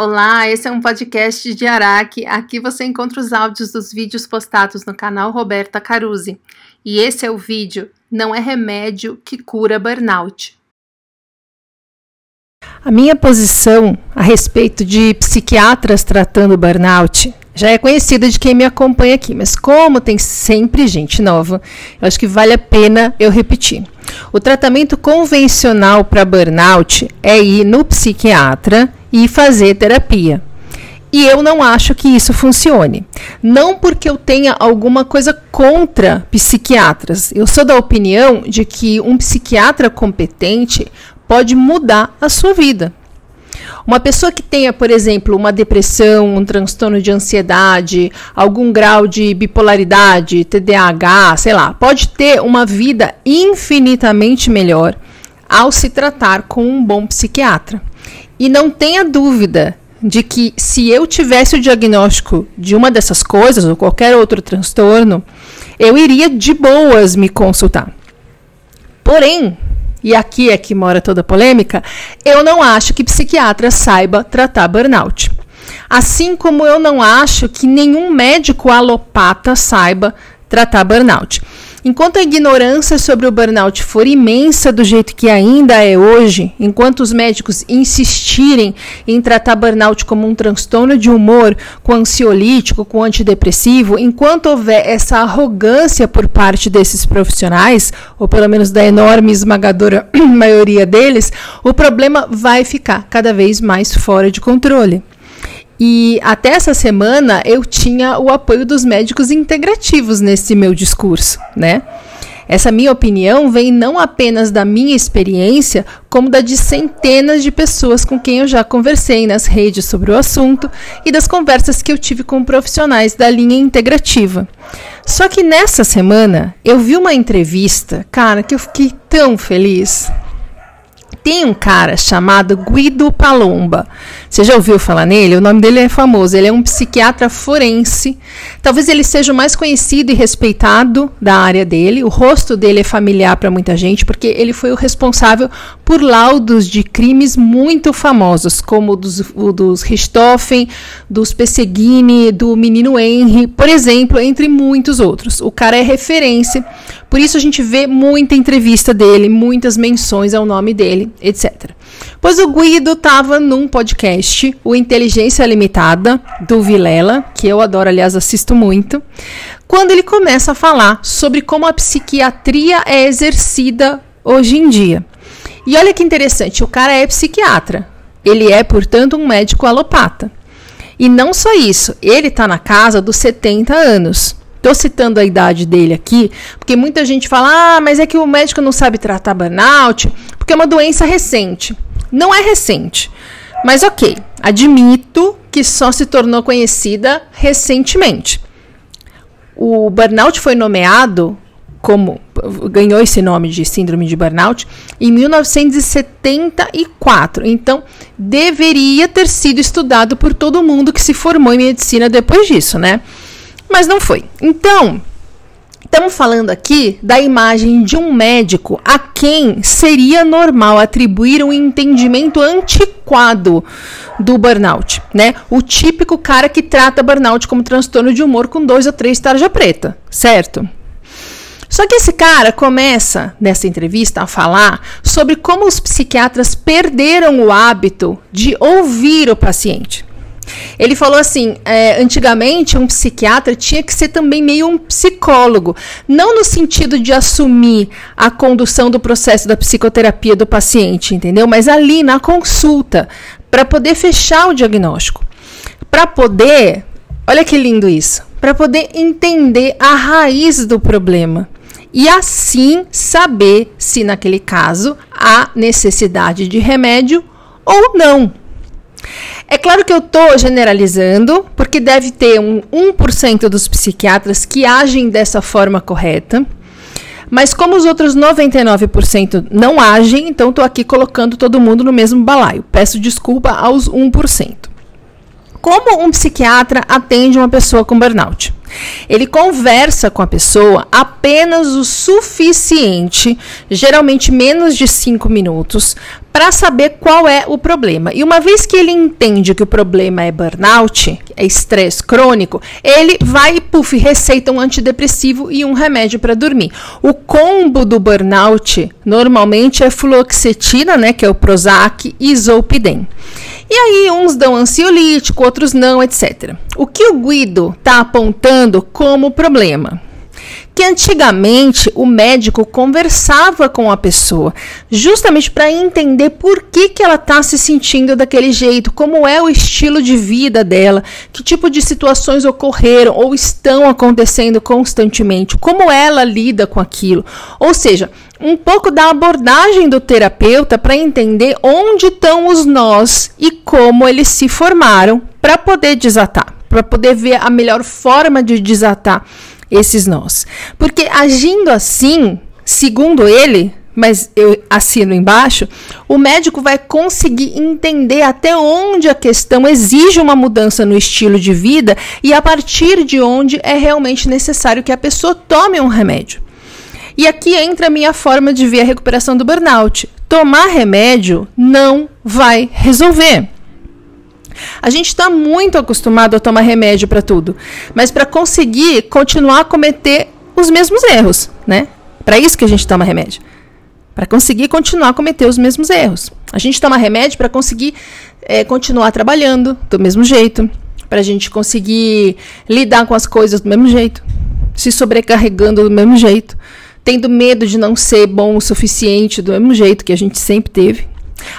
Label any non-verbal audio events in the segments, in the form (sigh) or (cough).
Olá, esse é um podcast de Araque. Aqui você encontra os áudios dos vídeos postados no canal Roberta Caruzzi. E esse é o vídeo Não é remédio que cura burnout. A minha posição a respeito de psiquiatras tratando burnout já é conhecida de quem me acompanha aqui, mas como tem sempre gente nova, eu acho que vale a pena eu repetir. O tratamento convencional para burnout é ir no psiquiatra e fazer terapia. E eu não acho que isso funcione. Não porque eu tenha alguma coisa contra psiquiatras. Eu sou da opinião de que um psiquiatra competente pode mudar a sua vida. Uma pessoa que tenha, por exemplo, uma depressão, um transtorno de ansiedade, algum grau de bipolaridade, TDAH, sei lá, pode ter uma vida infinitamente melhor ao se tratar com um bom psiquiatra. E não tenha dúvida de que se eu tivesse o diagnóstico de uma dessas coisas ou qualquer outro transtorno, eu iria de boas me consultar. Porém, e aqui é que mora toda a polêmica, eu não acho que psiquiatra saiba tratar burnout. Assim como eu não acho que nenhum médico alopata saiba tratar burnout. Enquanto a ignorância sobre o burnout for imensa do jeito que ainda é hoje, enquanto os médicos insistirem em tratar burnout como um transtorno de humor, com ansiolítico, com antidepressivo, enquanto houver essa arrogância por parte desses profissionais, ou pelo menos da enorme esmagadora (clears throat) maioria deles, o problema vai ficar cada vez mais fora de controle. E até essa semana eu tinha o apoio dos médicos integrativos nesse meu discurso, né? Essa minha opinião vem não apenas da minha experiência, como da de centenas de pessoas com quem eu já conversei nas redes sobre o assunto e das conversas que eu tive com profissionais da linha integrativa. Só que nessa semana eu vi uma entrevista, cara, que eu fiquei tão feliz, tem um cara chamado Guido Palomba. Você já ouviu falar nele? O nome dele é famoso. Ele é um psiquiatra forense. Talvez ele seja o mais conhecido e respeitado da área dele. O rosto dele é familiar para muita gente, porque ele foi o responsável por laudos de crimes muito famosos, como o dos, o dos Richthofen, dos Pesseguini, do menino Henry, por exemplo, entre muitos outros. O cara é referência. Por isso a gente vê muita entrevista dele, muitas menções ao nome dele etc. Pois o Guido estava num podcast, o Inteligência Limitada, do Vilela, que eu adoro, aliás, assisto muito, quando ele começa a falar sobre como a psiquiatria é exercida hoje em dia. E olha que interessante, o cara é psiquiatra. Ele é, portanto, um médico alopata. E não só isso, ele está na casa dos 70 anos. Estou citando a idade dele aqui, porque muita gente fala: ah, mas é que o médico não sabe tratar burnout, porque é uma doença recente. Não é recente. Mas ok, admito que só se tornou conhecida recentemente. O burnout foi nomeado como ganhou esse nome de síndrome de burnout em 1974. Então, deveria ter sido estudado por todo mundo que se formou em medicina depois disso, né? Mas não foi. Então, Estamos falando aqui da imagem de um médico a quem seria normal atribuir um entendimento antiquado do burnout, né? O típico cara que trata burnout como transtorno de humor com dois ou três tarja preta, certo? Só que esse cara começa nessa entrevista a falar sobre como os psiquiatras perderam o hábito de ouvir o paciente. Ele falou assim: é, antigamente um psiquiatra tinha que ser também meio um psicólogo, não no sentido de assumir a condução do processo da psicoterapia do paciente, entendeu? Mas ali na consulta, para poder fechar o diagnóstico, para poder, olha que lindo isso, para poder entender a raiz do problema e assim saber se naquele caso há necessidade de remédio ou não. É claro que eu estou generalizando, porque deve ter um 1% dos psiquiatras que agem dessa forma correta. Mas como os outros 99% não agem, então estou aqui colocando todo mundo no mesmo balaio. Peço desculpa aos 1%. Como um psiquiatra atende uma pessoa com burnout? Ele conversa com a pessoa apenas o suficiente, geralmente menos de cinco minutos, para saber qual é o problema. E uma vez que ele entende que o problema é burnout, é estresse crônico, ele vai e puff, receita um antidepressivo e um remédio para dormir. O combo do burnout normalmente é fluoxetina, né, que é o Prozac e Zolpidem. E aí uns dão ansiolítico, outros não, etc. O que o Guido está apontando como problema? Que antigamente o médico conversava com a pessoa, justamente para entender por que, que ela está se sentindo daquele jeito, como é o estilo de vida dela, que tipo de situações ocorreram ou estão acontecendo constantemente, como ela lida com aquilo. Ou seja, um pouco da abordagem do terapeuta para entender onde estão os nós e como eles se formaram para poder desatar, para poder ver a melhor forma de desatar esses nós. Porque agindo assim, segundo ele, mas eu assino embaixo, o médico vai conseguir entender até onde a questão exige uma mudança no estilo de vida e a partir de onde é realmente necessário que a pessoa tome um remédio. E aqui entra a minha forma de ver a recuperação do burnout. Tomar remédio não vai resolver. A gente está muito acostumado a tomar remédio para tudo, mas para conseguir continuar a cometer os mesmos erros, né? Para isso que a gente toma remédio. Para conseguir continuar a cometer os mesmos erros. A gente toma remédio para conseguir é, continuar trabalhando do mesmo jeito, para a gente conseguir lidar com as coisas do mesmo jeito, se sobrecarregando do mesmo jeito, tendo medo de não ser bom o suficiente do mesmo jeito que a gente sempre teve.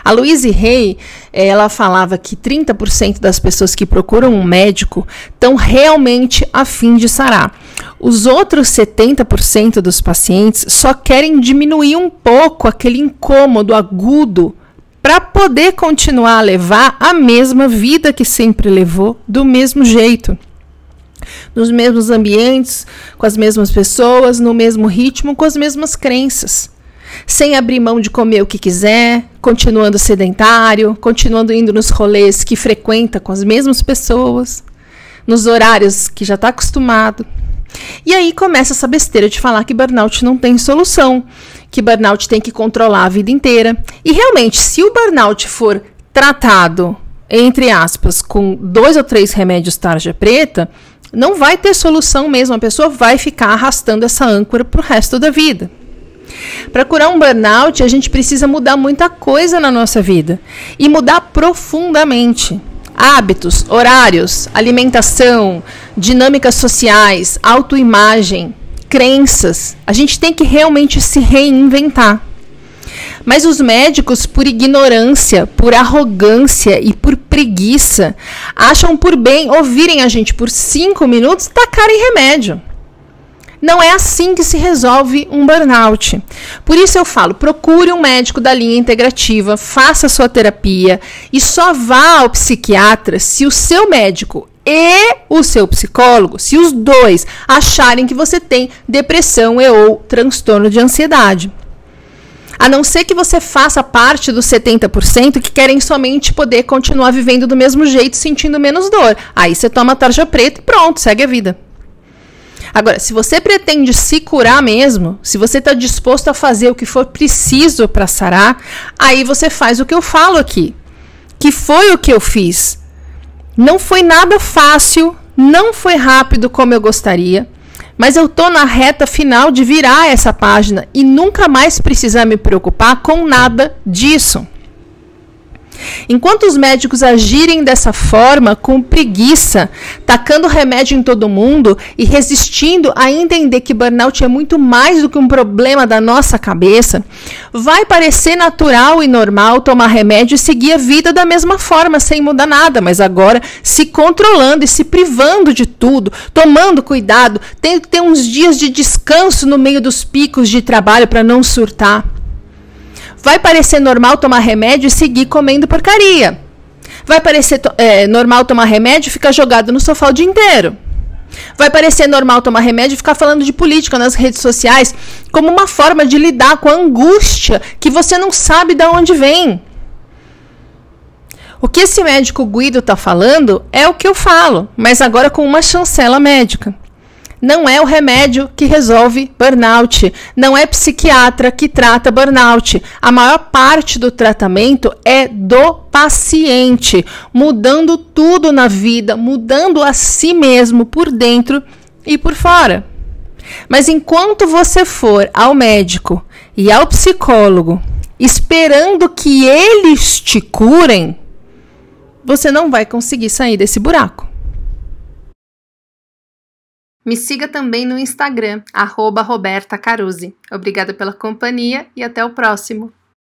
A Louise Hay, ela falava que 30% das pessoas que procuram um médico estão realmente a fim de sarar. Os outros 70% dos pacientes só querem diminuir um pouco aquele incômodo agudo para poder continuar a levar a mesma vida que sempre levou, do mesmo jeito. Nos mesmos ambientes, com as mesmas pessoas, no mesmo ritmo, com as mesmas crenças sem abrir mão de comer o que quiser, continuando sedentário, continuando indo nos rolês que frequenta com as mesmas pessoas, nos horários que já está acostumado. E aí começa essa besteira de falar que burnout não tem solução, que burnout tem que controlar a vida inteira. E realmente, se o burnout for tratado, entre aspas, com dois ou três remédios tarja preta, não vai ter solução mesmo. A pessoa vai ficar arrastando essa âncora para o resto da vida. Para curar um burnout, a gente precisa mudar muita coisa na nossa vida e mudar profundamente. Hábitos, horários, alimentação, dinâmicas sociais, autoimagem, crenças. A gente tem que realmente se reinventar. Mas os médicos, por ignorância, por arrogância e por preguiça, acham por bem ouvirem a gente por cinco minutos tacarem remédio. Não é assim que se resolve um burnout. Por isso eu falo, procure um médico da linha integrativa, faça sua terapia e só vá ao psiquiatra se o seu médico e o seu psicólogo, se os dois acharem que você tem depressão e ou transtorno de ansiedade. A não ser que você faça parte dos 70% que querem somente poder continuar vivendo do mesmo jeito, sentindo menos dor. Aí você toma a tarja preta e pronto, segue a vida. Agora, se você pretende se curar mesmo, se você está disposto a fazer o que for preciso para sarar, aí você faz o que eu falo aqui, que foi o que eu fiz. Não foi nada fácil, não foi rápido como eu gostaria, mas eu tô na reta final de virar essa página e nunca mais precisar me preocupar com nada disso. Enquanto os médicos agirem dessa forma, com preguiça, tacando remédio em todo mundo e resistindo a entender que burnout é muito mais do que um problema da nossa cabeça, vai parecer natural e normal tomar remédio e seguir a vida da mesma forma, sem mudar nada, mas agora se controlando e se privando de tudo, tomando cuidado, tendo que ter uns dias de descanso no meio dos picos de trabalho para não surtar. Vai parecer normal tomar remédio e seguir comendo porcaria. Vai parecer é, normal tomar remédio e ficar jogado no sofá o dia inteiro. Vai parecer normal tomar remédio e ficar falando de política nas redes sociais como uma forma de lidar com a angústia que você não sabe de onde vem. O que esse médico Guido está falando é o que eu falo, mas agora com uma chancela médica. Não é o remédio que resolve burnout, não é psiquiatra que trata burnout. A maior parte do tratamento é do paciente, mudando tudo na vida, mudando a si mesmo por dentro e por fora. Mas enquanto você for ao médico e ao psicólogo esperando que eles te curem, você não vai conseguir sair desse buraco. Me siga também no Instagram, arroba Roberta Caruzzi. Obrigada pela companhia e até o próximo.